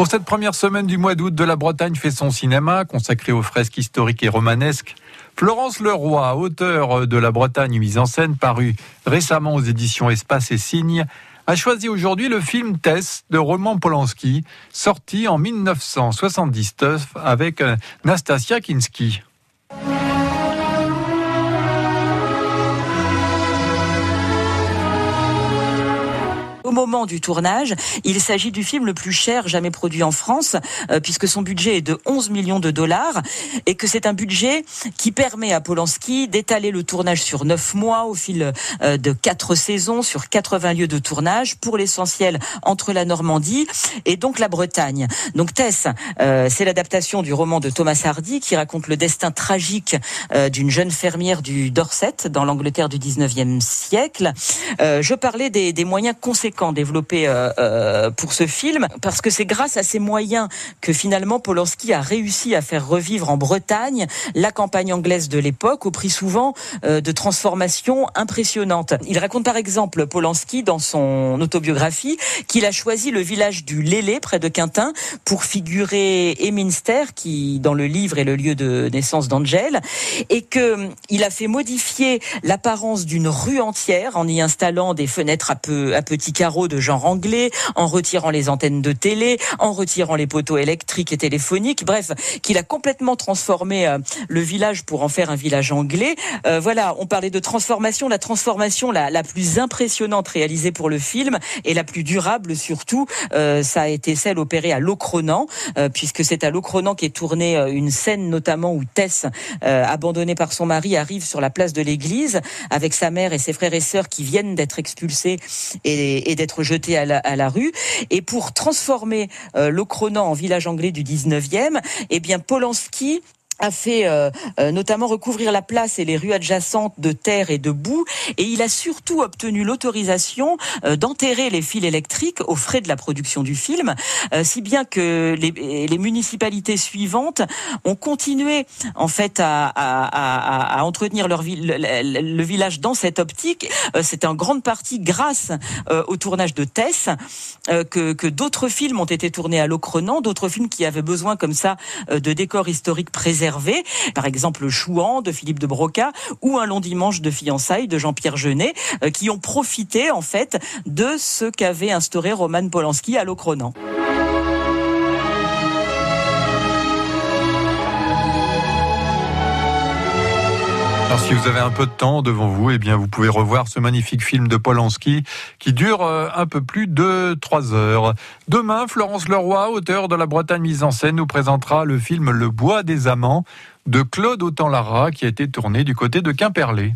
Pour cette première semaine du mois d'août de la Bretagne fait son cinéma, consacré aux fresques historiques et romanesques. Florence Leroy, auteur de La Bretagne mise en scène, paru récemment aux éditions Espace et Signes, a choisi aujourd'hui le film Tess de Roman Polanski, sorti en 1979 avec euh, Nastasia Kinski. Moment du tournage. Il s'agit du film le plus cher jamais produit en France, euh, puisque son budget est de 11 millions de dollars, et que c'est un budget qui permet à Polanski d'étaler le tournage sur neuf mois au fil euh, de quatre saisons, sur 80 lieux de tournage, pour l'essentiel entre la Normandie et donc la Bretagne. Donc Tess, euh, c'est l'adaptation du roman de Thomas Hardy qui raconte le destin tragique d'une jeune fermière du Dorset dans l'Angleterre du 19e siècle. je parlais des, des moyens conséquents développé euh, euh, pour ce film, parce que c'est grâce à ces moyens que finalement Polanski a réussi à faire revivre en Bretagne la campagne anglaise de l'époque, au prix souvent euh, de transformations impressionnantes. Il raconte par exemple Polanski dans son autobiographie qu'il a choisi le village du Lélé près de Quintin pour figurer Eminster, qui dans le livre est le lieu de naissance d'Angel, et que il a fait modifier l'apparence d'une rue entière en y installant des fenêtres à, peu, à petits carreaux de genre anglais, en retirant les antennes de télé, en retirant les poteaux électriques et téléphoniques, bref, qu'il a complètement transformé euh, le village pour en faire un village anglais. Euh, voilà, on parlait de transformation, la transformation la, la, plus impressionnante réalisée pour le film et la plus durable surtout, euh, ça a été celle opérée à Locronan, puisque c'est à Locronan qu'est tournée une scène notamment où Tess, abandonnée par son mari, arrive sur la place de l'église avec sa mère et ses frères et sœurs qui viennent d'être expulsés et, et d'être jeté à la, rue. Et pour transformer euh, Locronan en village anglais du 19e, eh bien Polanski a fait euh, euh, notamment recouvrir la place et les rues adjacentes de terre et de boue, et il a surtout obtenu l'autorisation euh, d'enterrer les fils électriques aux frais de la production du film, si bien que les, les, municipalités suivantes ont continué en fait à, à, à, entretenir leur le, le, village dans cette optique. C'est en grande partie grâce au tournage de Tess que, que d'autres films ont été tournés à Locronan, d'autres films qui avaient besoin comme ça de décors historiques préservés par exemple Chouan de Philippe de Broca ou Un long dimanche de fiançailles de Jean-Pierre Jeunet, euh, qui ont profité en fait de ce qu'avait instauré Roman Polanski à Locronan. Si vous avez un peu de temps devant vous, eh bien vous pouvez revoir ce magnifique film de Polanski qui dure euh, un peu plus de trois heures. Demain, Florence Leroy, auteur de La Bretagne mise en scène, nous présentera le film Le Bois des Amants de Claude Autant-Lara qui a été tourné du côté de Quimperlé.